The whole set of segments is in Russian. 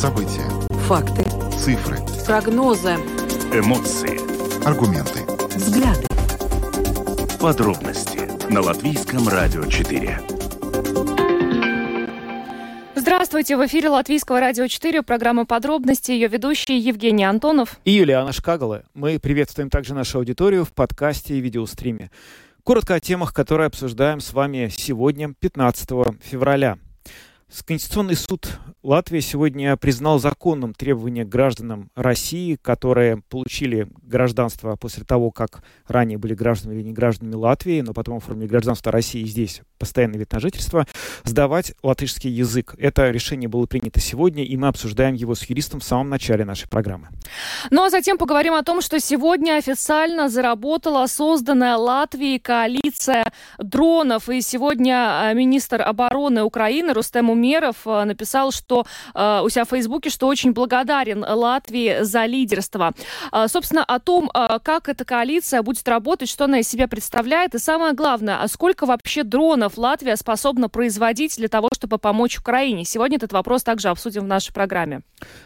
События. Факты. Цифры. Прогнозы. Эмоции. Аргументы. Взгляды. Подробности на Латвийском радио 4. Здравствуйте, в эфире Латвийского радио 4, программа «Подробности», ее ведущий Евгений Антонов. И Юлиана Шкагала. Мы приветствуем также нашу аудиторию в подкасте и видеостриме. Коротко о темах, которые обсуждаем с вами сегодня, 15 февраля. Конституционный суд Латвии сегодня признал законным требования гражданам России, которые получили гражданство после того, как ранее были гражданами или не гражданами Латвии, но потом оформили гражданство России здесь, постоянный вид на жительство, сдавать латышский язык. Это решение было принято сегодня, и мы обсуждаем его с юристом в самом начале нашей программы. Ну а затем поговорим о том, что сегодня официально заработала созданная Латвией коалиция дронов. И сегодня а, министр обороны Украины Рустем Умеров а, написал, что э, у себя в Фейсбуке, что очень благодарен Латвии за лидерство. Э, собственно, о том, э, как эта коалиция будет работать, что она из себя представляет, и самое главное, а сколько вообще дронов Латвия способна производить для того, чтобы помочь Украине. Сегодня этот вопрос также обсудим в нашей программе.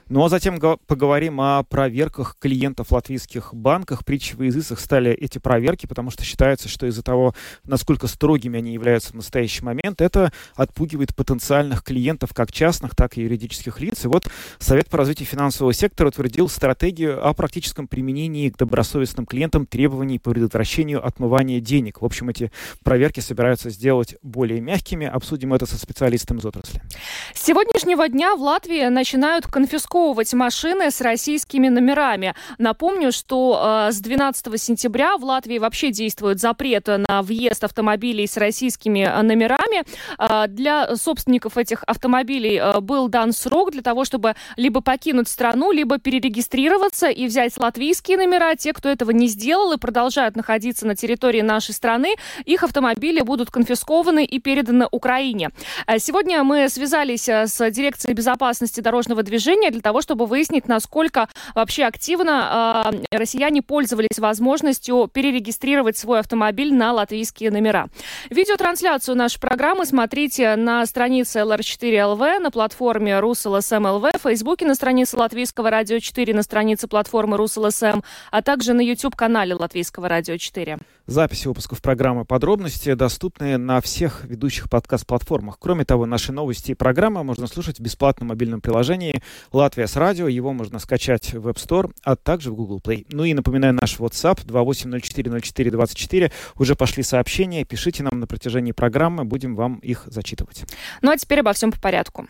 Ну а затем поговорим о проверках клиентов латвийских банках. Притчи в языцах стали эти проверки, потому что считается, что из-за того, насколько строгими они являются в настоящий момент, это отпугивает потенциальных клиентов как частных, так и юридических лиц. И вот Совет по развитию финансового сектора утвердил стратегию о практическом применении к добросовестным клиентам требований по предотвращению отмывания денег. В общем, эти проверки собираются сделать более мягкими. Обсудим это со специалистом из отрасли. С сегодняшнего дня в Латвии начинают конфисковывать машины с российскими номерами. Напомню, что э, с 12 сентября в Латвии вообще действует запрет на въезд автомобилей с российскими э, номерами. Э, для собственников этих автомобилей э, был дан срок для того, чтобы либо покинуть страну, либо перерегистрироваться и взять латвийские номера. Те, кто этого не сделал и продолжают находиться на территории нашей страны, их автомобили будут конфискованы и переданы Украине. Э, сегодня мы связались э, с дирекцией безопасности дорожного движения для того, чтобы выяснить, насколько вообще активно россияне пользовались возможностью перерегистрировать свой автомобиль на латвийские номера. Видеотрансляцию нашей программы смотрите на странице LR4LV на платформе РусЛСМ ЛВ, в Фейсбуке на странице Латвийского радио 4, на странице платформы РусЛСМ, а также на YouTube-канале Латвийского радио 4. Записи выпусков программы «Подробности» доступны на всех ведущих подкаст-платформах. Кроме того, наши новости и программы можно слушать в бесплатном мобильном приложении «Латвия с радио». Его можно скачать в App Store, а также в Google Play. Ну и напоминаю, наш WhatsApp 28040424. Уже пошли сообщения. Пишите нам на протяжении программы, будем вам их зачитывать. Ну а теперь обо всем по порядку.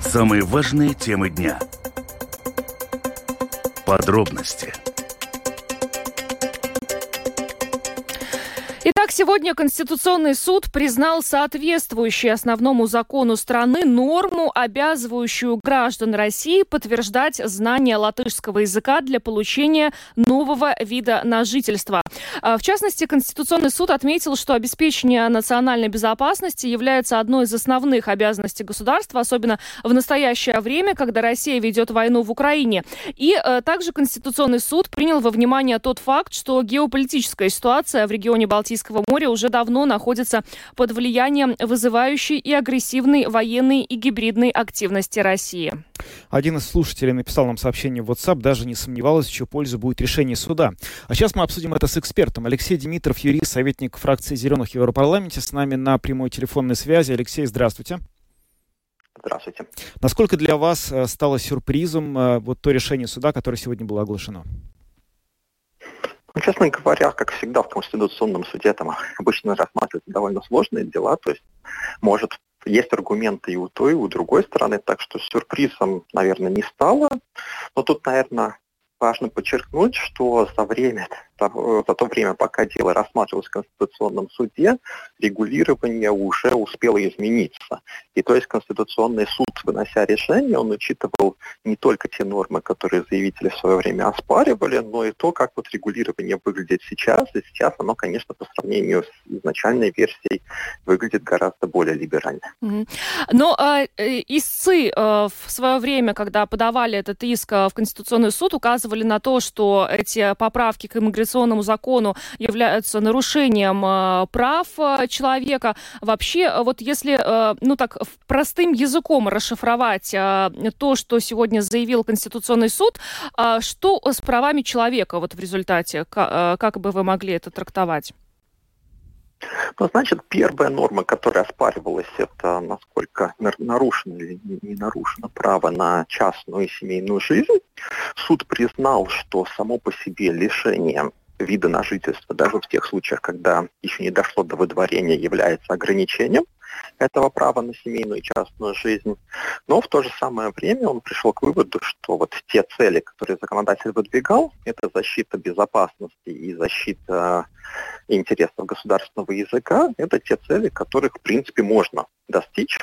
Самые важные темы дня. Подробности – Итак, сегодня Конституционный суд признал соответствующей основному закону страны норму, обязывающую граждан России подтверждать знание латышского языка для получения нового вида на жительство. А, в частности, Конституционный суд отметил, что обеспечение национальной безопасности является одной из основных обязанностей государства, особенно в настоящее время, когда Россия ведет войну в Украине. И э, также Конституционный суд принял во внимание тот факт, что геополитическая ситуация в регионе Балтии Балтийского моря уже давно находится под влиянием вызывающей и агрессивной военной и гибридной активности России. Один из слушателей написал нам сообщение в WhatsApp, даже не сомневалась, в чью пользу будет решение суда. А сейчас мы обсудим это с экспертом. Алексей Димитров, юрист, советник фракции «Зеленых» в Европарламенте, с нами на прямой телефонной связи. Алексей, здравствуйте. Здравствуйте. Насколько для вас э, стало сюрпризом э, вот то решение суда, которое сегодня было оглашено? Ну, честно говоря, как всегда в Конституционном суде там обычно рассматриваются довольно сложные дела, то есть может есть аргументы и у той, и у другой стороны, так что сюрпризом, наверное, не стало. Но тут, наверное, важно подчеркнуть, что за время за то время, пока дело рассматривалось в Конституционном суде, регулирование уже успело измениться. И то есть Конституционный суд, вынося решение, он учитывал не только те нормы, которые заявители в свое время оспаривали, но и то, как вот регулирование выглядит сейчас. И сейчас оно, конечно, по сравнению с изначальной версией выглядит гораздо более либерально. Mm-hmm. Но э, истцы э, в свое время, когда подавали этот иск э, в Конституционный суд, указывали на то, что эти поправки к иммиграционному конституционному закону являются нарушением э, прав э, человека. Вообще, вот если, э, ну так, простым языком расшифровать э, то, что сегодня заявил Конституционный суд, э, что с правами человека вот в результате, э, как бы вы могли это трактовать? Ну, значит, первая норма, которая оспаривалась, это насколько нарушено или не нарушено право на частную и семейную жизнь. Суд признал, что само по себе лишение вида на жительство, даже в тех случаях, когда еще не дошло до выдворения, является ограничением этого права на семейную и частную жизнь. Но в то же самое время он пришел к выводу, что вот те цели, которые законодатель выдвигал, это защита безопасности и защита интересов государственного языка, это те цели, которых, в принципе, можно достичь,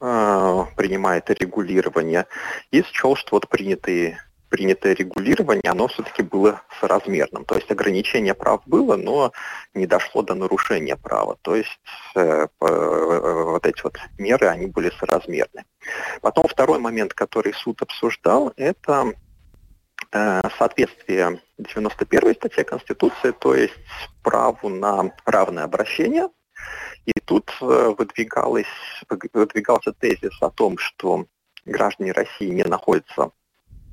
э, принимая это регулирование, и счел, что вот принятые принятое регулирование, оно все-таки было соразмерным. То есть ограничение прав было, но не дошло до нарушения права. То есть э, э, вот эти вот меры, они были соразмерны. Потом второй момент, который суд обсуждал, это э, соответствие 91 статье Конституции, то есть праву на равное обращение. И тут э, выдвигалось, выдвигался тезис о том, что граждане России не находятся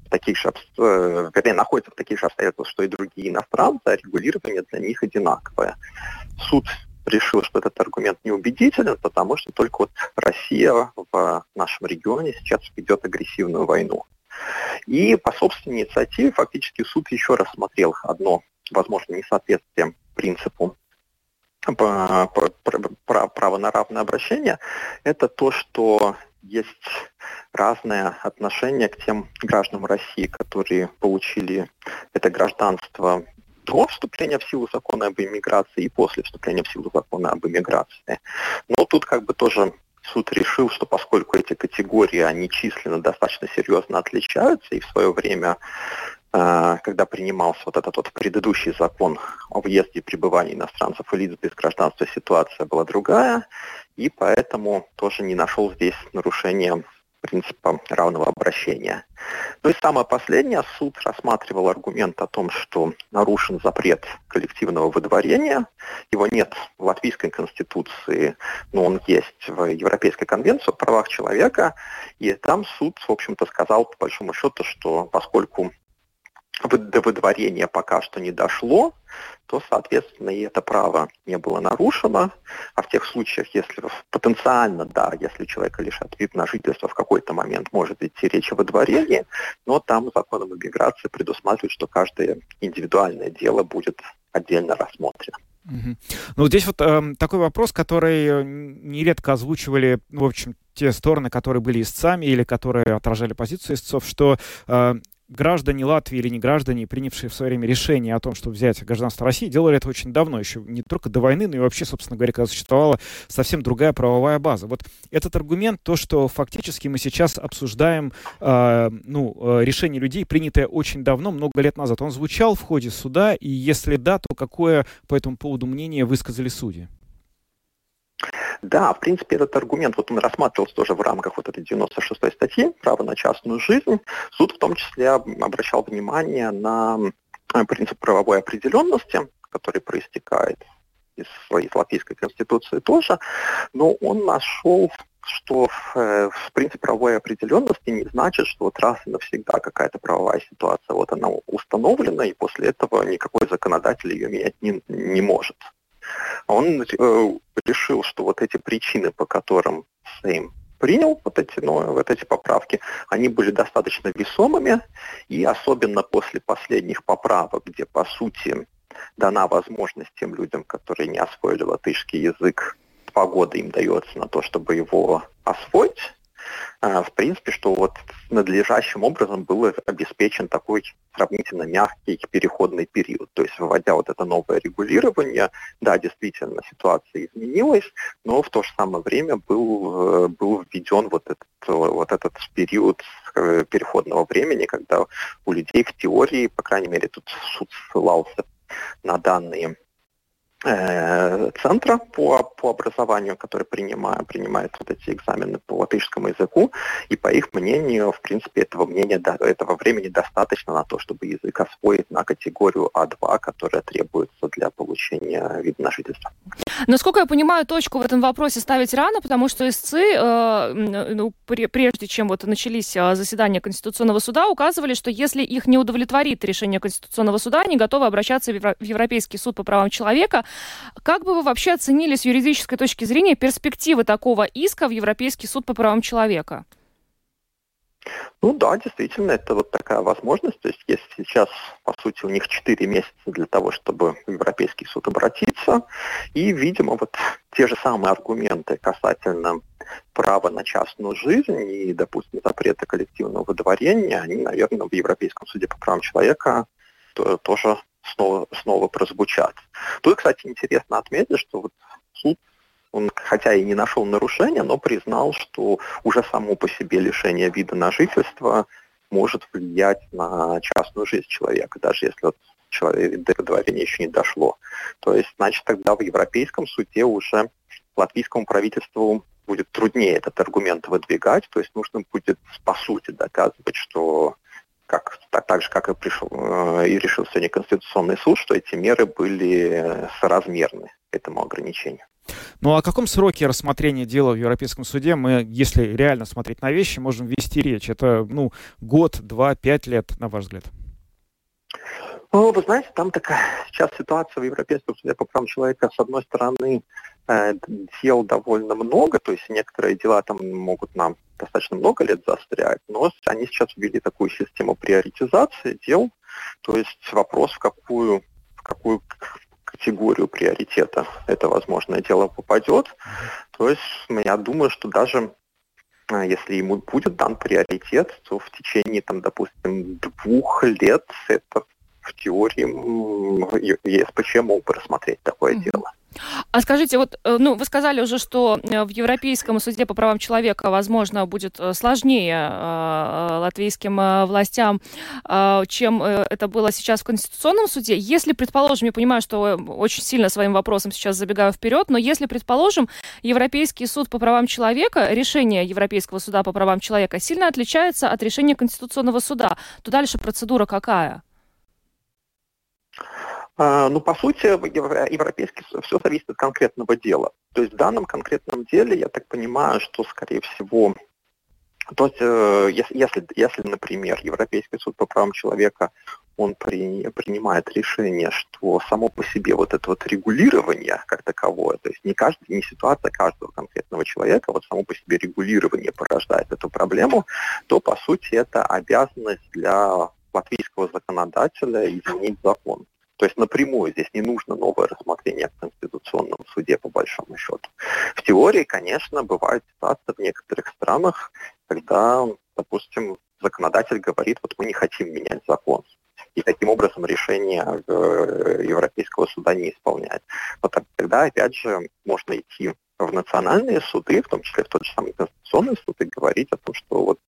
таких же, э, вернее, находятся в таких же обстоятельствах, что и другие иностранцы, а регулирование для них одинаковое. Суд решил, что этот аргумент неубедителен, потому что только вот Россия в нашем регионе сейчас ведет агрессивную войну. И по собственной инициативе фактически суд еще раз смотрел одно, возможно, несоответствие принципу права на равное обращение, это то, что есть разное отношение к тем гражданам России, которые получили это гражданство до вступления в силу закона об иммиграции и после вступления в силу закона об иммиграции. Но тут как бы тоже суд решил, что поскольку эти категории, они численно достаточно серьезно отличаются, и в свое время а, когда принимался вот этот вот предыдущий закон о въезде и пребывании иностранцев и лиц без гражданства, ситуация была другая, и поэтому тоже не нашел здесь нарушения принципа равного обращения. Ну и самое последнее, суд рассматривал аргумент о том, что нарушен запрет коллективного выдворения. Его нет в латвийской конституции, но он есть в Европейской конвенции о правах человека. И там суд, в общем-то, сказал, по большому счету, что поскольку до выдворения пока что не дошло, то, соответственно, и это право не было нарушено. А в тех случаях, если потенциально, да, если человека лишат вид на жительство в какой-то момент может идти речь о выдворении, но там законом иммиграции предусматривает, что каждое индивидуальное дело будет отдельно рассмотрено. Ну, здесь вот э, такой вопрос, который э, нередко озвучивали, в общем, те стороны, которые были истцами или которые отражали позицию истцов, что э, граждане Латвии или не граждане, принявшие в свое время решение о том, чтобы взять гражданство России, делали это очень давно, еще не только до войны, но и вообще, собственно говоря, когда существовала совсем другая правовая база. Вот этот аргумент, то, что фактически мы сейчас обсуждаем э, ну, э, решение людей, принятое очень давно, много лет назад, он звучал в ходе суда, и если да, то какое по этому поводу мнение высказали судьи? Да, в принципе, этот аргумент, вот он рассматривался тоже в рамках вот этой 96-й статьи «Право на частную жизнь». Суд в том числе обращал внимание на э, принцип правовой определенности, который проистекает из, из Латвийской конституции тоже, но он нашел что э, в принципе правовой определенности не значит, что вот раз и навсегда какая-то правовая ситуация вот она установлена, и после этого никакой законодатель ее менять не, не может. Он э, решил, что вот эти причины, по которым Сейм принял вот эти, ну, вот эти поправки, они были достаточно весомыми, и особенно после последних поправок, где, по сути, дана возможность тем людям, которые не освоили латышский язык, два года им дается на то, чтобы его освоить, в принципе, что вот надлежащим образом был обеспечен такой сравнительно мягкий переходный период. То есть, вводя вот это новое регулирование, да, действительно, ситуация изменилась, но в то же самое время был, э, был введен вот этот, вот этот период э, переходного времени, когда у людей в теории, по крайней мере, тут суд ссылался на данные центра по, по образованию, который принимает, принимает вот эти экзамены по латышскому языку, и по их мнению, в принципе, этого, мнения, этого времени достаточно на то, чтобы язык освоить на категорию А2, которая требуется для получения вида на жительство. Насколько я понимаю, точку в этом вопросе ставить рано, потому что истцы, э, ну, прежде чем вот начались э, заседания Конституционного суда, указывали, что если их не удовлетворит решение Конституционного суда, они готовы обращаться в Европейский суд по правам человека, как бы вы вообще оценили с юридической точки зрения перспективы такого иска в Европейский суд по правам человека? Ну да, действительно, это вот такая возможность. То есть если сейчас, по сути, у них 4 месяца для того, чтобы в Европейский суд обратиться, и, видимо, вот те же самые аргументы касательно права на частную жизнь и, допустим, запрета коллективного выдворения, они, наверное, в Европейском суде по правам человека тоже снова, снова прозвучат. Тут, кстати, интересно отметить, что вот суд он хотя и не нашел нарушения, но признал, что уже само по себе лишение вида на жительство может влиять на частную жизнь человека, даже если вот человек до выдворения еще не дошло. То есть, значит, тогда в Европейском суде уже латвийскому правительству будет труднее этот аргумент выдвигать, то есть нужно будет по сути доказывать, что как, так, так же, как и, пришел, э, и решил сегодня Конституционный суд, что эти меры были соразмерны этому ограничению. Ну а о каком сроке рассмотрения дела в Европейском суде мы, если реально смотреть на вещи, можем вести речь? Это ну, год, два, пять лет, на ваш взгляд? Ну, вы знаете, там такая сейчас ситуация в Европейском суде по правам человека, с одной стороны, э, дел довольно много, то есть некоторые дела там могут нам достаточно много лет застрять, но они сейчас ввели такую систему приоритизации дел, то есть вопрос, в какую, в какую категорию приоритета это возможное дело попадет. То есть я думаю, что даже э, если ему будет дан приоритет, то в течение, там, допустим, двух лет это в теории ЕСПЧ мог бы рассмотреть такое mm-hmm. дело. А скажите, вот, э, ну, вы сказали уже, что э, в Европейском суде по правам человека, возможно, будет э, сложнее латвийским властям, чем это было сейчас в Конституционном суде. Если, предположим, я понимаю, что очень сильно своим вопросом сейчас забегаю вперед, но если, предположим, Европейский суд по правам человека, решение Европейского суда по правам человека сильно отличается от решения Конституционного суда, то дальше процедура какая? А, ну, по сути, европейский все зависит от конкретного дела. То есть в данном конкретном деле, я так понимаю, что, скорее всего, то есть, э, если, если, например, Европейский суд по правам человека он при, принимает решение, что само по себе вот это вот регулирование как таковое, то есть не, каждый, не ситуация каждого конкретного человека, вот само по себе регулирование порождает эту проблему, то по сути это обязанность для латвийского законодателя изменить закон. То есть напрямую здесь не нужно новое рассмотрение в Конституционном суде, по большому счету. В теории, конечно, бывают ситуации в некоторых странах, когда, допустим, законодатель говорит, вот мы не хотим менять закон. И таким образом решение э, Европейского суда не исполняет. Но тогда, опять же, можно идти в национальные суды, в том числе в тот же самый Конституционный суд, и говорить о том, что вот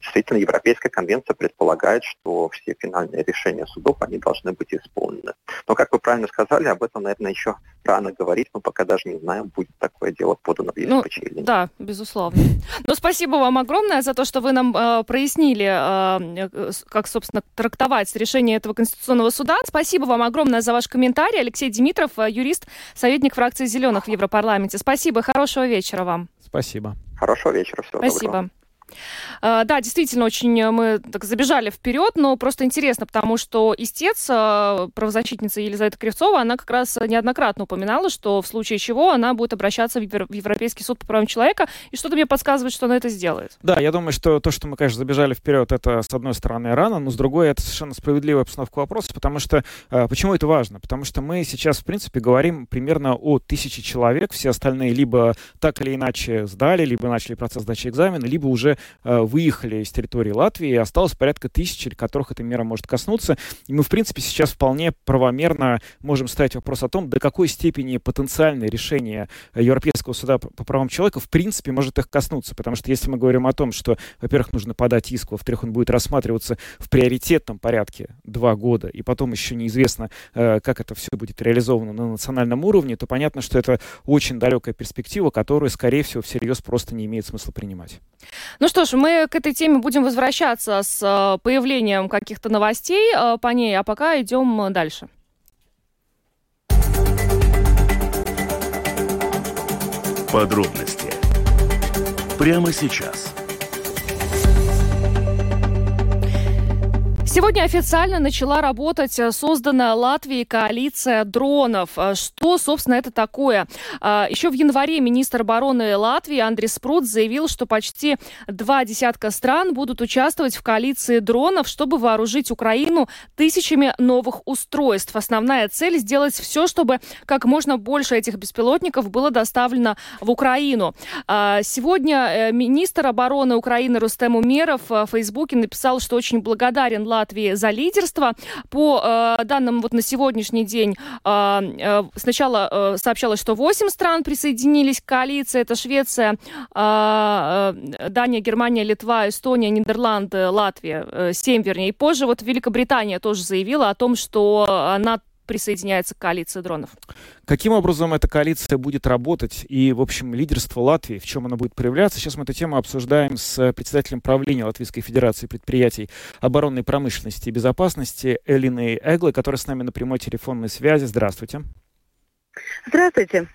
Действительно, Европейская конвенция предполагает, что все финальные решения судов, они должны быть исполнены. Но, как вы правильно сказали, об этом, наверное, еще рано говорить. Мы пока даже не знаем, будет такое дело подано в ЕСПЧ ну, или нет. Да, безусловно. Ну, спасибо вам огромное за то, что вы нам э, прояснили, э, как, собственно, трактовать решение этого Конституционного суда. Спасибо вам огромное за ваш комментарий. Алексей Димитров, э, юрист, советник фракции «Зеленых» в Европарламенте. Спасибо, хорошего вечера вам. Спасибо. Хорошего вечера, всего Спасибо. доброго. А, да, действительно, очень э, мы так забежали вперед, но просто интересно, потому что истец, э, правозащитница Елизавета Кривцова, она как раз неоднократно упоминала, что в случае чего она будет обращаться в Европейский суд по правам человека, и что-то мне подсказывает, что она это сделает. Да, я думаю, что то, что мы, конечно, забежали вперед, это, с одной стороны, рано, но с другой, это совершенно справедливая обстановка вопроса, потому что, э, почему это важно? Потому что мы сейчас, в принципе, говорим примерно о тысяче человек, все остальные либо так или иначе сдали, либо начали процесс сдачи экзамена, либо уже э, выехали из территории Латвии, и осталось порядка тысячи, которых эта мера может коснуться. И мы, в принципе, сейчас вполне правомерно можем ставить вопрос о том, до какой степени потенциальное решение Европейского суда по правам человека, в принципе, может их коснуться. Потому что если мы говорим о том, что, во-первых, нужно подать иск, во-вторых, он будет рассматриваться в приоритетном порядке два года, и потом еще неизвестно, э, как это все будет реализовано на национальном уровне, то понятно, что это очень далекая перспектива, которую, скорее всего, всерьез просто не имеет смысла принимать. Ну что ж, мы к этой теме будем возвращаться с э, появлением каких-то новостей э, по ней, а пока идем дальше. Подробности прямо сейчас. Сегодня официально начала работать э, созданная Латвией коалиция дронов. Э, что, собственно, это такое? Э, Еще в январе министр обороны Латвии Андрей Спрут заявил, что почти два десятка стран будут участвовать в коалиции дронов, чтобы вооружить Украину тысячами новых устройств. Основная цель – сделать все, чтобы как можно больше этих беспилотников было доставлено в Украину. Сегодня министр обороны Украины Рустем Умеров в Фейсбуке написал, что очень благодарен Латвии Латвии за лидерство. По э, данным вот на сегодняшний день, э, э, сначала э, сообщалось, что 8 стран присоединились к коалиции. Это Швеция, э, э, Дания, Германия, Литва, Эстония, Нидерланды, Латвия. Э, 7, вернее. И позже вот Великобритания тоже заявила о том, что она присоединяется к коалиции дронов. Каким образом эта коалиция будет работать и, в общем, лидерство Латвии, в чем она будет проявляться? Сейчас мы эту тему обсуждаем с председателем правления Латвийской Федерации предприятий оборонной промышленности и безопасности Элиной Эглой, которая с нами на прямой телефонной связи. Здравствуйте. Здравствуйте.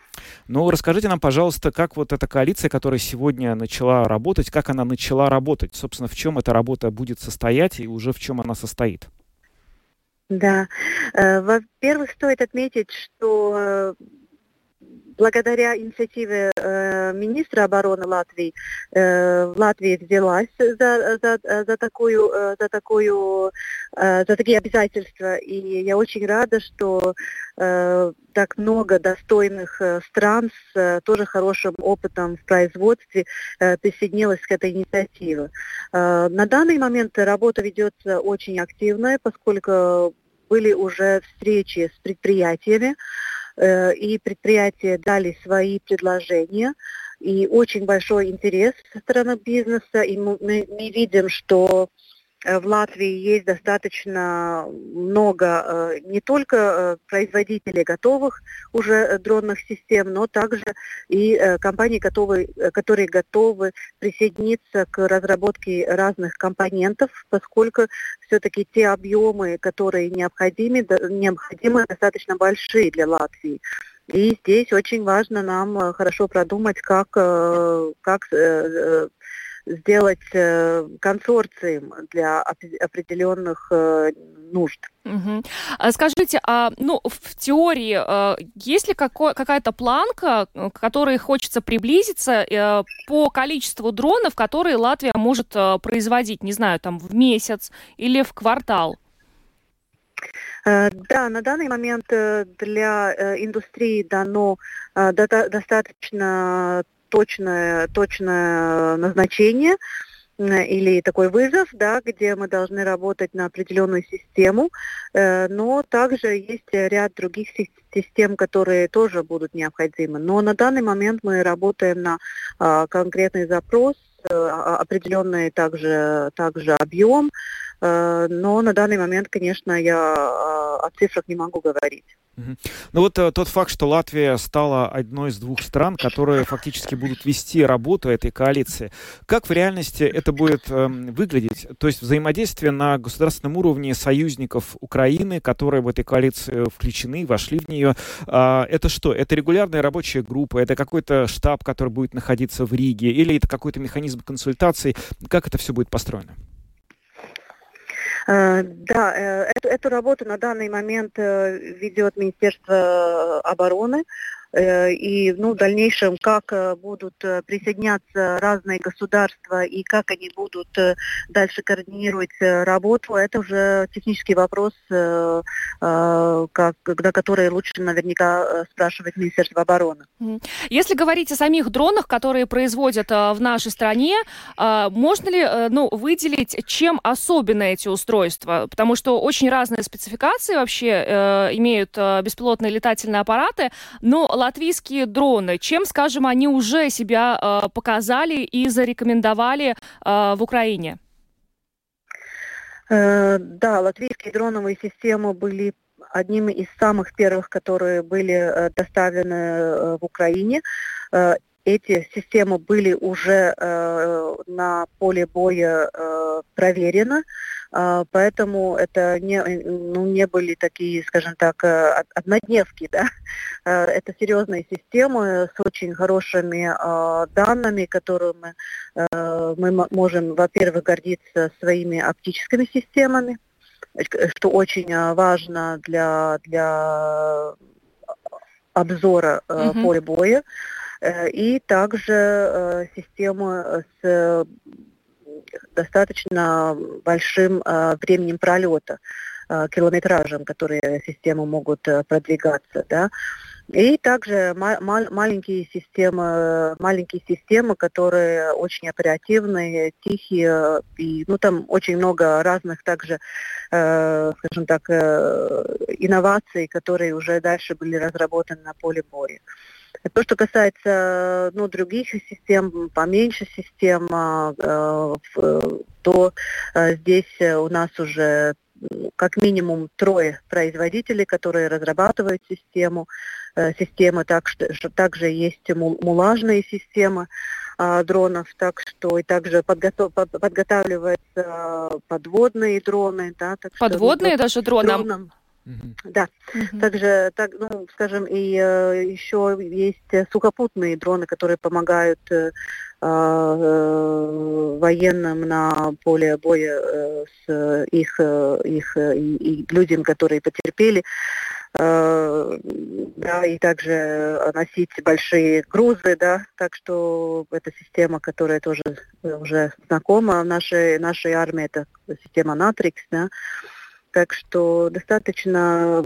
Ну, расскажите нам, пожалуйста, как вот эта коалиция, которая сегодня начала работать, как она начала работать? Собственно, в чем эта работа будет состоять и уже в чем она состоит? Да. Э, во-первых, стоит отметить, что э, благодаря инициативе э, министра обороны Латвии Латвия взялась за, за, за такую, за такую, за такие обязательства, и я очень рада, что так много достойных стран с тоже хорошим опытом в производстве э, присоединилось к этой инициативе. На данный момент работа ведется очень активная, поскольку были уже встречи с предприятиями, э, и предприятия дали свои предложения, и очень большой интерес со стороны бизнеса, и мы, мы видим, что в Латвии есть достаточно много э, не только э, производителей готовых уже дронных систем, но также и компаний, готовы, которые готовы присоединиться к разработке разных компонентов, поскольку все-таки те объемы, которые необходимы, необходимы достаточно большие для Латвии. И здесь очень важно нам хорошо продумать, как, как сделать э, консорциум для определенных э, нужд. Угу. Скажите, а ну в теории э, есть ли какой, какая-то планка, к которой хочется приблизиться по количеству дронов, которые Латвия может производить, не знаю, там в месяц или в квартал? Да, на данный момент для индустрии дано достаточно точное, точное назначение или такой вызов, да, где мы должны работать на определенную систему, э, но также есть ряд других систем, которые тоже будут необходимы. Но на данный момент мы работаем на а, конкретный запрос, э, определенный также, также объем, э, но на данный момент, конечно, я о цифрах не могу говорить. Ну вот э, тот факт, что Латвия стала одной из двух стран, которые фактически будут вести работу этой коалиции, как в реальности это будет э, выглядеть? То есть взаимодействие на государственном уровне союзников Украины, которые в этой коалиции включены, вошли в нее, э, это что? Это регулярная рабочая группа, это какой-то штаб, который будет находиться в Риге, или это какой-то механизм консультаций? Как это все будет построено? Э, да, э, эту, эту работу на данный момент э, ведет Министерство обороны. Э, и ну, в дальнейшем, как э, будут э, присоединяться разные государства и как они будут дальше координировать работу, это уже технический вопрос, как, на который лучше наверняка спрашивать Министерство обороны. Если говорить о самих дронах, которые производят в нашей стране, можно ли ну, выделить, чем особенно эти устройства? Потому что очень разные спецификации вообще имеют беспилотные летательные аппараты, но латвийские дроны, чем, скажем, они уже себя э, показали и зарекомендовали э, в Украине? Э, да, латвийские дроновые системы были одним из самых первых, которые были доставлены в Украине. Эти системы были уже на поле боя проверены. А, поэтому это не, э, ну, не были такие, скажем так, э, однодневки. Да? А, это серьезные системы с очень хорошими а, данными, которыми мы можем, во-первых, гордиться своими оптическими системами, что очень важно для, для обзора mm-hmm. поля боя, и также системы с достаточно большим э, временем пролета, э, километражем, которые системы могут э, продвигаться. Да? И также ма- маленькие системы, маленькие системы, которые очень оперативные, тихие, и ну там очень много разных также, э, скажем так, э, инноваций, которые уже дальше были разработаны на поле боя. То, что касается ну, других систем, поменьше систем, а, э, то э, здесь у нас уже как минимум трое производителей, которые разрабатывают систему. Э, системы так что, также есть мулажные системы а, дронов, так что и также подготов, под, подготавливаются подводные дроны. Да, так подводные что, даже дроны? Дроном, Mm-hmm. Да. Mm-hmm. Также, так, ну, скажем, и э, еще есть сухопутные дроны, которые помогают э, э, военным на поле боя э, с их, э, их э, и, и людям, которые потерпели. Э, да, и также носить большие грузы, да, так что это система, которая тоже уже знакома в нашей, нашей армии, это система Натрикс, да, так что достаточно,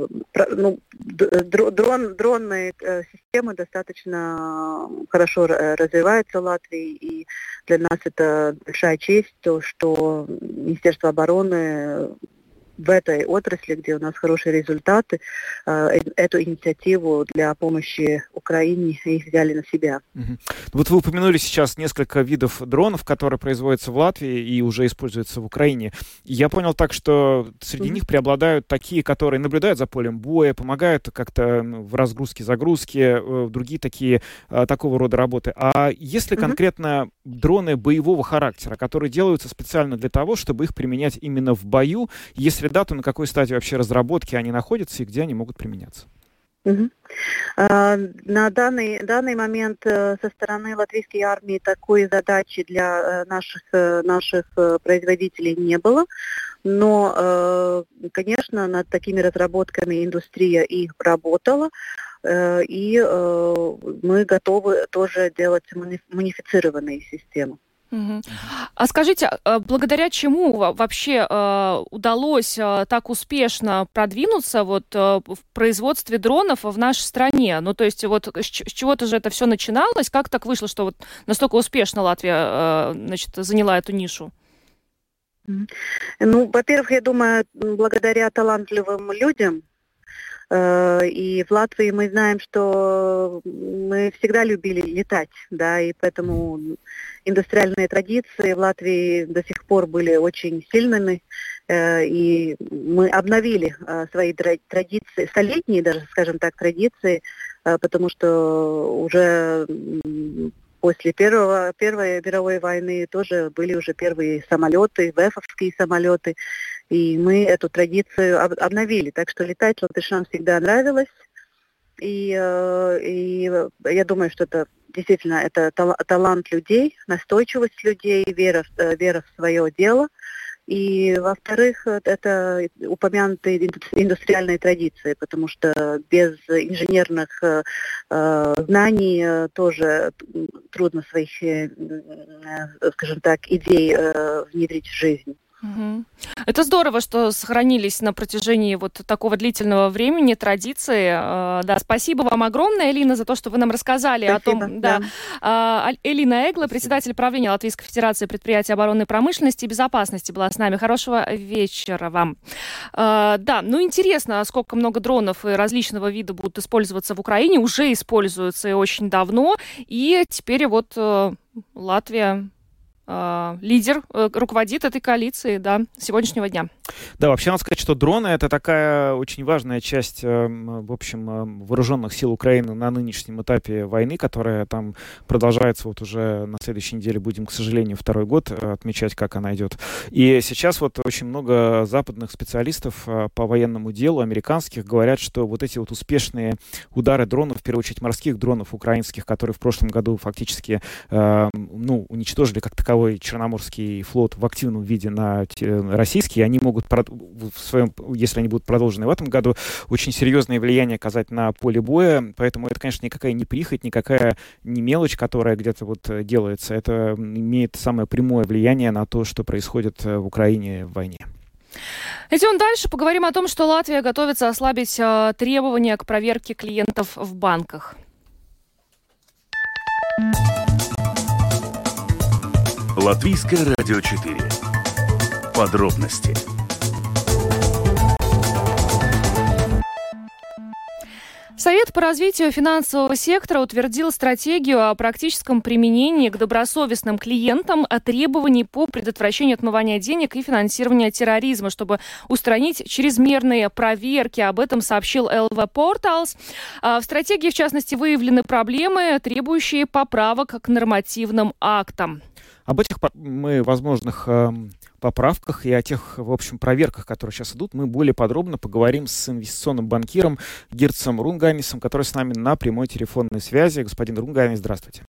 ну, дрон, дронные э, системы достаточно хорошо развиваются в Латвии, и для нас это большая честь, то, что Министерство обороны в этой отрасли, где у нас хорошие результаты, э, э, эту инициативу для помощи Украине их взяли на себя. Угу. Вот вы упомянули сейчас несколько видов дронов, которые производятся в Латвии и уже используются в Украине. Я понял так, что среди угу. них преобладают такие, которые наблюдают за полем боя, помогают как-то в разгрузке, загрузке, э, другие такие такого рода работы. А если конкретно дроны боевого характера, которые делаются специально для того, чтобы их применять именно в бою, если если да, то на какой стадии вообще разработки они находятся и где они могут применяться? Угу. На данный, данный момент э, со стороны латвийской армии такой задачи для э, наших, э, наших производителей не было. Но, конечно, над такими разработками индустрия их работала. И мы готовы тоже делать манифицированные системы. А скажите, а, благодаря чему вообще а, удалось а, так успешно продвинуться вот в производстве дронов в нашей стране? Ну, то есть вот с чего-то же это все начиналось? Как так вышло, что вот настолько успешно Латвия значит, заняла эту нишу? Ну, во-первых, я думаю, благодаря талантливым людям, Э, и в Латвии мы знаем, что мы всегда любили летать, да, и поэтому индустриальные традиции в Латвии до сих пор были очень сильными, э, и мы обновили э, свои традиции, столетние даже, скажем так, традиции, потому что уже после первого, Первой мировой войны тоже были уже первые самолеты, вефовские самолеты, и мы эту традицию об, обновили. Так что летать латышам всегда нравилось. И, э, и я думаю, что это действительно это талант людей, настойчивость людей, вера, э, вера в свое дело. И, во-вторых, это упомянутые индустриальные традиции, потому что без инженерных э, знаний тоже трудно своих, скажем так, идей внедрить в жизнь. Это здорово, что сохранились на протяжении вот такого длительного времени традиции. Э, да, спасибо вам огромное, Элина, за то, что вы нам рассказали спасибо, о том. Да. да. А, Элина Эгла, председатель правления Латвийской Федерации предприятий оборонной промышленности и безопасности, была с нами. Хорошего вечера вам. А, да, ну интересно, сколько много дронов и различного вида будут использоваться в Украине. Уже используются и очень давно. И теперь вот э, Латвия э, лидер, э, руководит этой коалиции, да, сегодняшнего дня. Да, вообще надо сказать, что дроны это такая очень важная часть, э, в общем, вооруженных сил Украины на нынешнем этапе войны, которая там продолжается вот уже на следующей неделе будем, к сожалению, второй год отмечать, как она идет. И сейчас вот очень много западных специалистов по военному делу, американских, говорят, что вот эти вот успешные удары дронов, в первую очередь морских дронов украинских, которые в прошлом году фактически, ну, уничтожили как таковые таковой Черноморский флот в активном виде на российский, они могут, в своем, если они будут продолжены в этом году, очень серьезное влияние оказать на поле боя. Поэтому это, конечно, никакая не прихоть, никакая не мелочь, которая где-то вот э, делается. Это имеет самое прямое влияние на то, что происходит э, в Украине в войне. Идем дальше. Поговорим о том, что Латвия готовится ослабить э, требования к проверке клиентов в банках. Латвийское радио 4. Подробности Совет по развитию финансового сектора утвердил стратегию о практическом применении к добросовестным клиентам требований по предотвращению отмывания денег и финансирования терроризма, чтобы устранить чрезмерные проверки. Об этом сообщил LV Portals. А, в стратегии, в частности, выявлены проблемы, требующие поправок к нормативным актам. Об этих мы возможных эм, поправках и о тех, в общем, проверках, которые сейчас идут, мы более подробно поговорим с инвестиционным банкиром Гирцем Рунганисом, который с нами на прямой телефонной связи. Господин Рунганис, здравствуйте.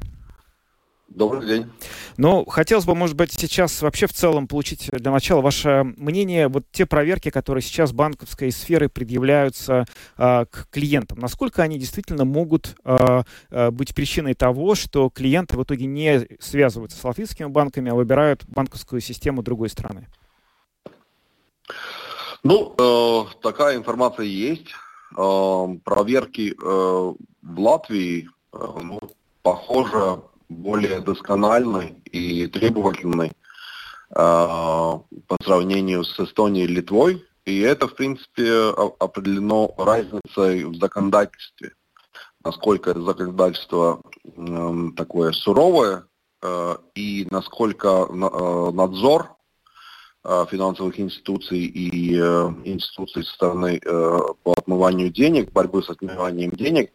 Добрый день. Ну, хотелось бы, может быть, сейчас вообще в целом получить для начала ваше мнение, вот те проверки, которые сейчас банковской сферы предъявляются э, к клиентам, насколько они действительно могут э, быть причиной того, что клиенты в итоге не связываются с латвийскими банками, а выбирают банковскую систему другой страны? Ну, э, такая информация есть. Э, проверки э, в Латвии, э, ну, похоже, более доскональный и требовательный э, по сравнению с Эстонией и Литвой. И это, в принципе, определено разницей в законодательстве. Насколько законодательство э, такое суровое э, и насколько э, надзор э, финансовых институций и э, институций со стороны э, по отмыванию денег, борьбы с отмыванием денег,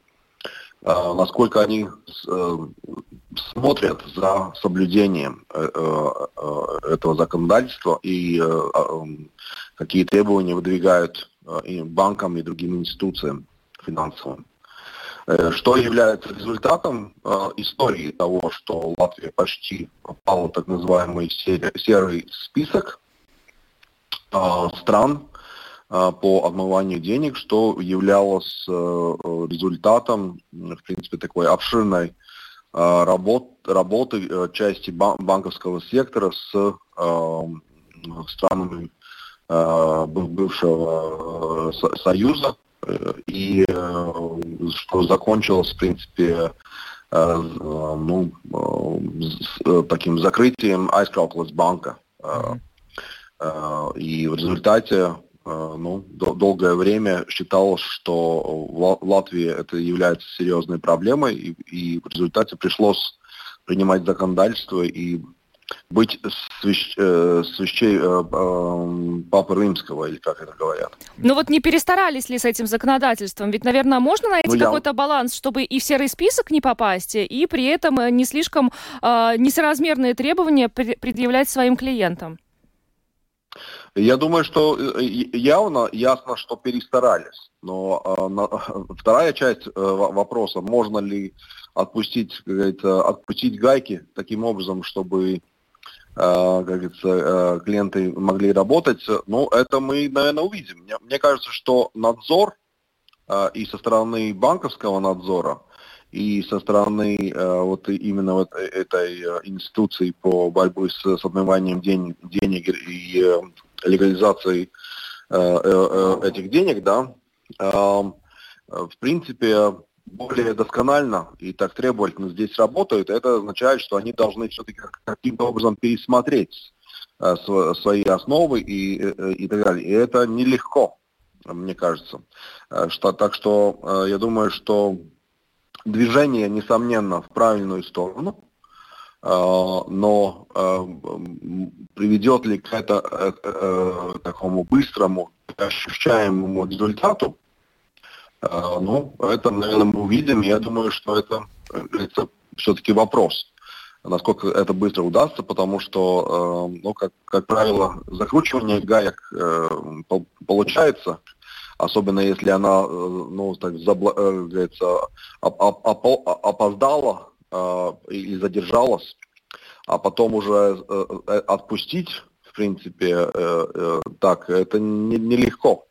насколько они э, смотрят за соблюдением э, э, этого законодательства и э, какие требования выдвигают банкам и другим институциям финансовым. Что является результатом истории того, что Латвия почти попала в так называемый серый список стран по отмыванию денег, что являлось результатом, в принципе, такой обширной Э, работ, работы э, части банковского сектора с э, странами бывшего Союза, и что закончилось, в принципе, ну, таким закрытием Айскрауклес банка. И в результате Э, ну, долгое время считалось, что в Латвии это является серьезной проблемой, и, и в результате пришлось принимать законодательство и быть свящ, э, свящей э, э, Папы Римского, или как это говорят. Ну вот не перестарались ли с этим законодательством? Ведь, наверное, можно найти ну, какой-то баланс, чтобы и в серый список не попасть, и при этом не слишком э, несоразмерные требования предъявлять своим клиентам. Я думаю, что э, явно ясно, что перестарались. Но э, на, вторая часть э, вопроса, можно ли отпустить, отпустить гайки таким образом, чтобы как говорится, клиенты могли работать. Ну, это мы, наверное, увидим. Мне, мне кажется, что надзор и со стороны банковского надзора, и со стороны вот именно вот этой институции по борьбе с, с отмыванием день, денег и легализацией этих денег, да, в принципе, более досконально и так требовательно здесь работают, это означает, что они должны все-таки каким-то образом пересмотреть э, свои основы и, э, и так далее. И это нелегко, мне кажется. Э, что, так что я думаю, что движение, несомненно, в правильную сторону, но приведет ли к это, к такому быстрому, ощущаемому результату, а, ну, это, наверное, мы увидим. Я думаю, что это, это все-таки вопрос, насколько это быстро удастся, потому что, э, ну, как, как правило, закручивание гаек э, получается, особенно если она, э, ну, так забла, опоздала и задержалась, а потом уже отпустить, в принципе, так, это нелегко.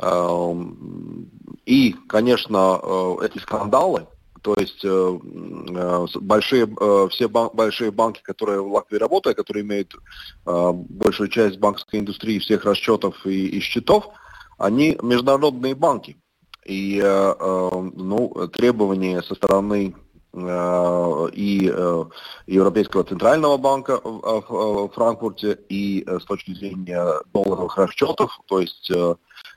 Эм, и, конечно, э, эти скандалы, то есть э, э, большие, все большие банки, которые в Латвии работают, которые имеют большую часть банковской индустрии, всех расчетов и, и счетов, они международные банки. И ну, требования со стороны и Европейского центрального банка в Франкфурте, и с точки зрения долларовых расчетов, то есть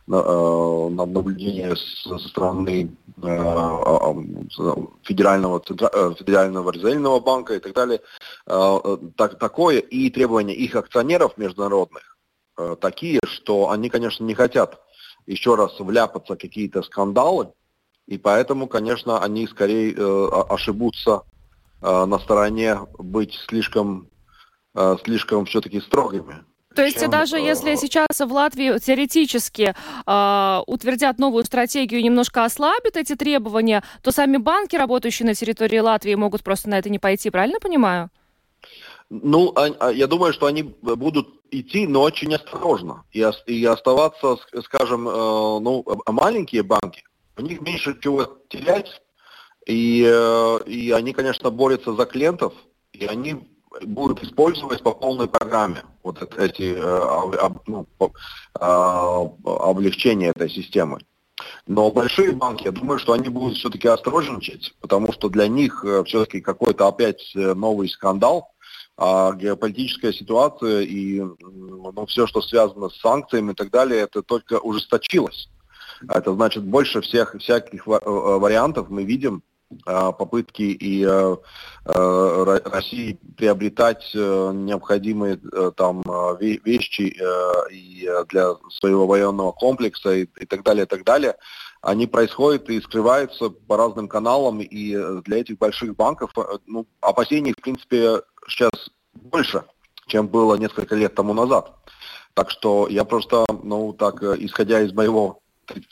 Э, на наблюдение со стороны э, федерального, э, федерального резервного банка и так далее, так, такое и требования их акционеров международных такие, что они, конечно, не хотят еще раз вляпаться в какие-то скандалы, и поэтому, конечно, они скорее ошибутся на стороне быть слишком, слишком все-таки строгими. То есть чем, даже если сейчас в Латвии теоретически э, утвердят новую стратегию и немножко ослабят эти требования, то сами банки, работающие на территории Латвии, могут просто на это не пойти, правильно понимаю? Ну, а, а, я думаю, что они будут идти, но очень осторожно. И, оставаться, скажем, э, ну, маленькие банки, у них меньше чего терять, и, э, и они, конечно, борются за клиентов, и они будут использовать по полной программе вот эти э, ну, а, облегчения этой системы. Но большие банки, я думаю, что они будут все-таки осторожничать, потому что для них э, все-таки какой-то опять новый скандал, а геополитическая ситуация и ну, все, что связано с санкциями и так далее, это только ужесточилось. Это значит, больше всех всяких вариантов мы видим Э, попытки и э, э, России приобретать необходимые там вещи и для своего военного комплекса и так далее, и так далее, они происходят и скрываются по разным каналам, и для этих больших банков ну, опасений, в принципе, сейчас больше, чем было несколько лет тому назад. Так что я просто, ну, так, исходя из моего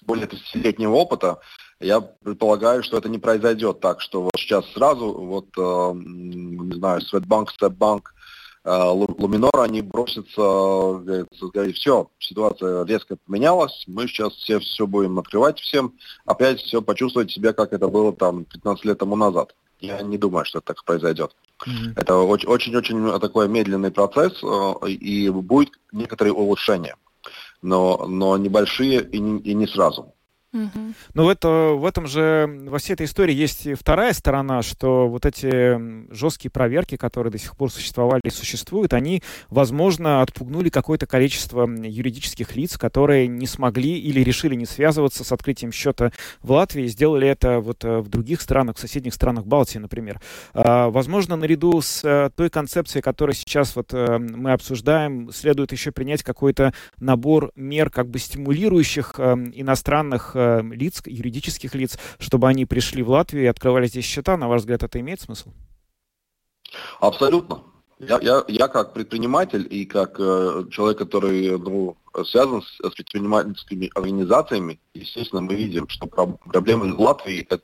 более 30-летнего опыта, я предполагаю, что это не произойдет так, что вот сейчас сразу, вот, э, не знаю, Светбанк, Степбанк, э, Луминор, они бросятся, говорят, все, ситуация резко поменялась, мы сейчас все, все будем открывать всем, опять все почувствовать себя, как это было там 15 лет тому назад. Я не думаю, что это так произойдет. Mm-hmm. Это очень-очень такой медленный процесс, э, и будет некоторые улучшения, но, но небольшие и не, и не сразу. Угу. Ну, это, в этом же, во всей этой истории есть и вторая сторона, что вот эти жесткие проверки, которые до сих пор существовали и существуют, они, возможно, отпугнули какое-то количество юридических лиц, которые не смогли или решили не связываться с открытием счета в Латвии, сделали это вот э, в других странах, в соседних странах Балтии, например. А, возможно, наряду с э, той концепцией, которую сейчас вот э, мы обсуждаем, следует еще принять какой-то набор мер, как бы стимулирующих иностранных Э, лиц, юридических лиц, чтобы они пришли в Латвию и открывали здесь счета? На ваш взгляд, это имеет смысл? Абсолютно. Я, я, я как предприниматель и как э, человек, который ну, связан с, с предпринимательскими организациями, естественно, мы видим, что проблемы Латвии – это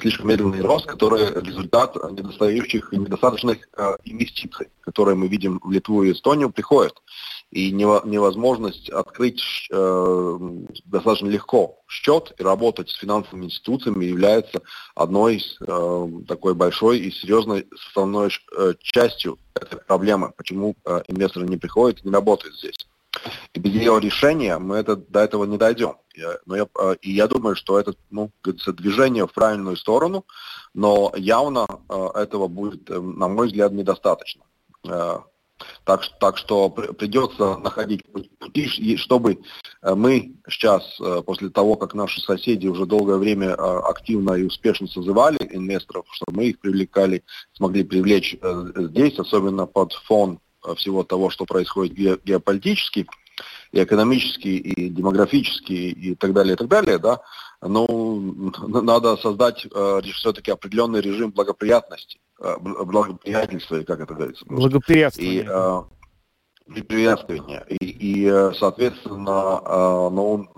слишком медленный рост, который результат недостающих и недостаточных э, инвестиций, которые мы видим в Литву и Эстонию, приходят и невозможность открыть э, достаточно легко счет и работать с финансовыми институциями является одной из э, такой большой и серьезной составной э, частью этой проблемы, почему э, инвесторы не приходят и не работают здесь. И без ее решения мы это, до этого не дойдем. Я, но я, э, и я думаю, что это ну, движение в правильную сторону, но явно э, этого будет, э, на мой взгляд, недостаточно. Э, так, так что придется находить пути, чтобы э, мы сейчас, э, после того, как наши соседи уже долгое время э, активно и успешно созывали инвесторов, чтобы мы их привлекали, смогли привлечь здесь, особенно под фон всего того, что происходит геополитически, и экономически, и демографически, и так далее, и так далее, да, ну, надо создать э, все-таки определенный режим благоприятности, э, благоприятельства, как это говорится. Благоприятствование. И, э, благоприятствование. И, и э, соответственно, э, ну,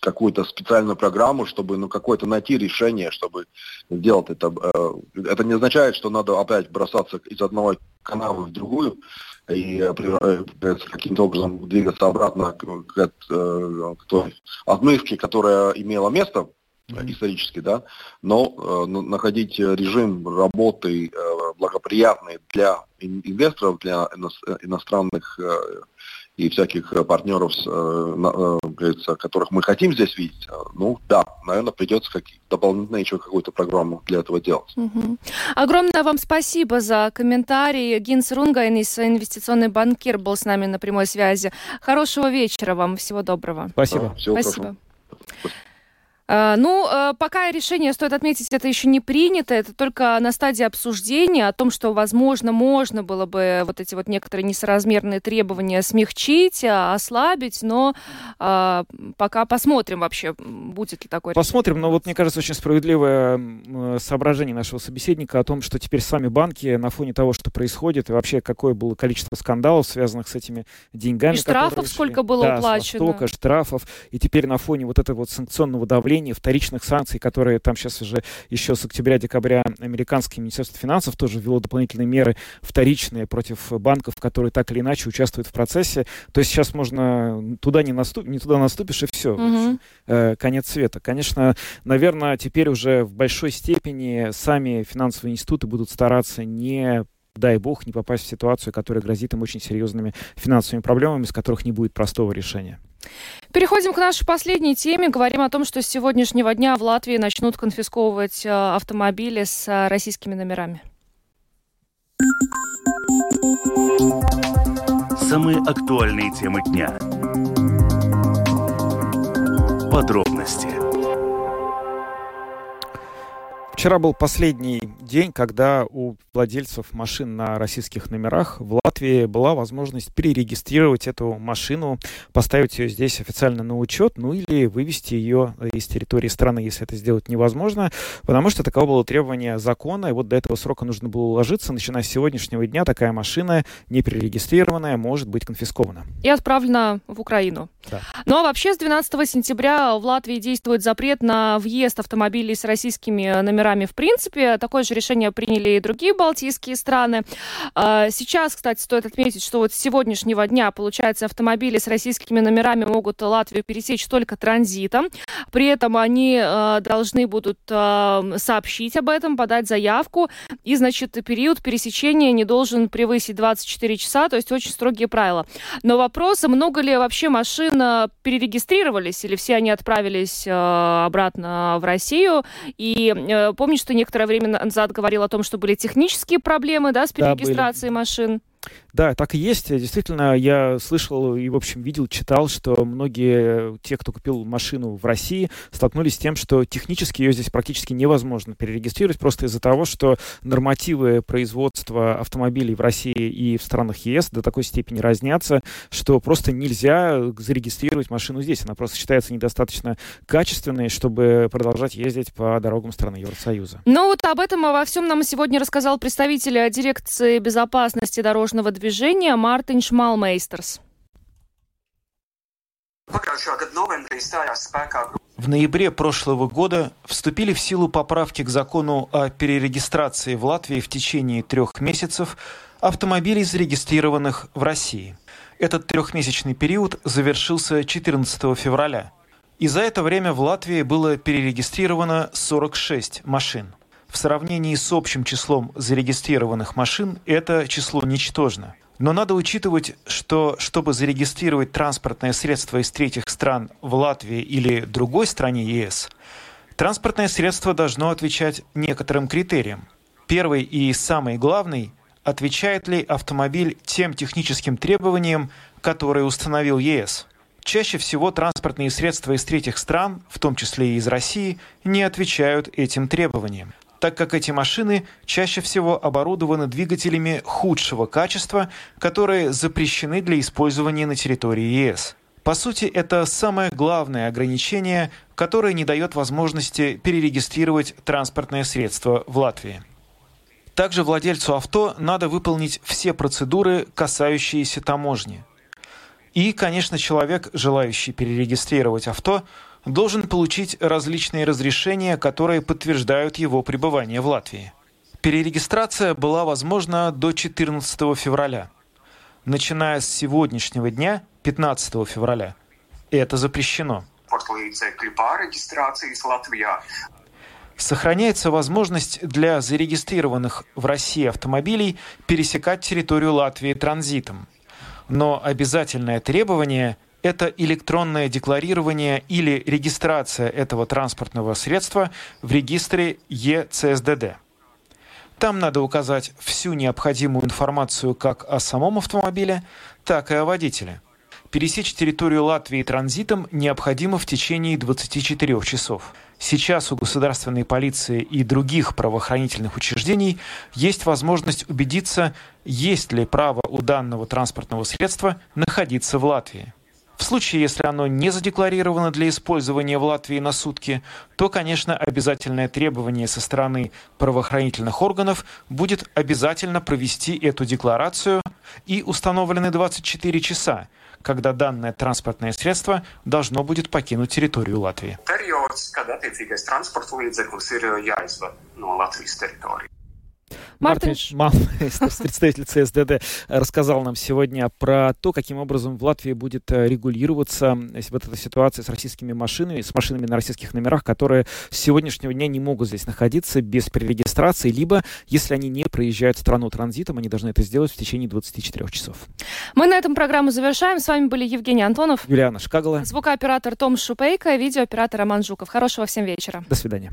какую-то специальную программу, чтобы ну, какое-то найти решение, чтобы сделать это. Э, это не означает, что надо опять бросаться из одного канала в другую и каким-то образом двигаться обратно к, к, к той отмывке, которая имела место исторически, да, но э, находить режим работы э, благоприятный для инвесторов, для иностранных э, и всяких партнеров, э, которых мы хотим здесь видеть, ну да, наверное, придется как, дополнительно еще какую-то программу для этого делать. Угу. Огромное вам спасибо за комментарий. Гинс Рунгайнис, инвестиционный банкир, был с нами на прямой связи. Хорошего вечера вам, всего доброго. Спасибо. Да, всего спасибо. Хорошего. Э, ну, э, пока решение, стоит отметить, это еще не принято, это только на стадии обсуждения о том, что, возможно, можно было бы вот эти вот некоторые несоразмерные требования смягчить, а, ослабить, но э, пока посмотрим вообще, будет ли такое Посмотрим, но вот мне кажется, очень справедливое соображение нашего собеседника о том, что теперь с вами банки на фоне того, что происходит, и вообще какое было количество скандалов, связанных с этими деньгами. И штрафов сколько было да, уплачено. Востока, штрафов, и теперь на фоне вот этого вот санкционного давления давление вторичных санкций, которые там сейчас уже еще с октября-декабря американское Министерство финансов тоже ввело дополнительные меры вторичные против банков, которые так или иначе участвуют в процессе. То есть сейчас можно туда не, наступ, не туда наступишь, и все. Угу. Э, конец света. Конечно, наверное, теперь уже в большой степени сами финансовые институты будут стараться не дай бог, не попасть в ситуацию, которая грозит им очень серьезными финансовыми проблемами, с которых не будет простого решения. Переходим к нашей последней теме. Говорим о том, что с сегодняшнего дня в Латвии начнут конфисковывать э, автомобили с э, российскими номерами. Самые актуальные темы дня. Подробности. Вчера был последний день, когда у владельцев машин на российских номерах в Латвии была возможность перерегистрировать эту машину, поставить ее здесь официально на учет, ну или вывести ее из территории страны, если это сделать невозможно, потому что таково было требование закона, и вот до этого срока нужно было уложиться. Начиная с сегодняшнего дня такая машина, не перерегистрированная, может быть конфискована. И отправлена в Украину. Да. Ну а вообще с 12 сентября в Латвии действует запрет на въезд автомобилей с российскими номерами номерами в принципе. Такое же решение приняли и другие балтийские страны. А, сейчас, кстати, стоит отметить, что вот с сегодняшнего дня, получается, автомобили с российскими номерами могут Латвию пересечь только транзитом. При этом они а, должны будут а, сообщить об этом, подать заявку. И, значит, период пересечения не должен превысить 24 часа, то есть очень строгие правила. Но вопрос, много ли вообще машин перерегистрировались или все они отправились обратно в Россию? И помнишь, что некоторое время назад говорил о том, что были технические проблемы, да, с перерегистрацией да, машин? Да, так и есть. Действительно, я слышал и, в общем, видел, читал, что многие те, кто купил машину в России, столкнулись с тем, что технически ее здесь практически невозможно перерегистрировать просто из-за того, что нормативы производства автомобилей в России и в странах ЕС до такой степени разнятся, что просто нельзя зарегистрировать машину здесь. Она просто считается недостаточно качественной, чтобы продолжать ездить по дорогам страны Евросоюза. Ну вот об этом, во всем нам сегодня рассказал представитель дирекции безопасности дорожного дорожного движения Мартин Шмалмейстерс. В ноябре прошлого года вступили в силу поправки к закону о перерегистрации в Латвии в течение трех месяцев автомобилей, зарегистрированных в России. Этот трехмесячный период завершился 14 февраля. И за это время в Латвии было перерегистрировано 46 машин. В сравнении с общим числом зарегистрированных машин это число ничтожно. Но надо учитывать, что чтобы зарегистрировать транспортное средство из третьих стран в Латвии или другой стране ЕС, транспортное средство должно отвечать некоторым критериям. Первый и самый главный – отвечает ли автомобиль тем техническим требованиям, которые установил ЕС. Чаще всего транспортные средства из третьих стран, в том числе и из России, не отвечают этим требованиям так как эти машины чаще всего оборудованы двигателями худшего качества, которые запрещены для использования на территории ЕС. По сути, это самое главное ограничение, которое не дает возможности перерегистрировать транспортное средство в Латвии. Также владельцу авто надо выполнить все процедуры, касающиеся таможни. И, конечно, человек, желающий перерегистрировать авто, должен получить различные разрешения, которые подтверждают его пребывание в Латвии. Перерегистрация была возможна до 14 февраля. Начиная с сегодняшнего дня, 15 февраля, это запрещено. Сохраняется возможность для зарегистрированных в России автомобилей пересекать территорию Латвии транзитом. Но обязательное требование это электронное декларирование или регистрация этого транспортного средства в регистре ЕЦСДД. Там надо указать всю необходимую информацию как о самом автомобиле, так и о водителе. Пересечь территорию Латвии транзитом необходимо в течение 24 часов. Сейчас у государственной полиции и других правоохранительных учреждений есть возможность убедиться, есть ли право у данного транспортного средства находиться в Латвии. В случае, если оно не задекларировано для использования в Латвии на сутки, то, конечно, обязательное требование со стороны правоохранительных органов будет обязательно провести эту декларацию и установлены 24 часа, когда данное транспортное средство должно будет покинуть территорию Латвии. Период, когда attiecīgais transporta līdzeklis ir jāizved no Latvijas. Мартин Мамейстер, представитель ЦСДД, рассказал нам сегодня про то, каким образом в Латвии будет э, регулироваться вот эта ситуация с российскими машинами, с машинами на российских номерах, которые с сегодняшнего дня не могут здесь находиться без перерегистрации, либо, если они не проезжают страну транзитом, они должны это сделать в течение 24 часов. Мы на этом программу завершаем. С вами были Евгений Антонов, Юлиана Шкагала, звукооператор Том Шупейко, видеооператор Роман Жуков. Хорошего всем вечера. До свидания.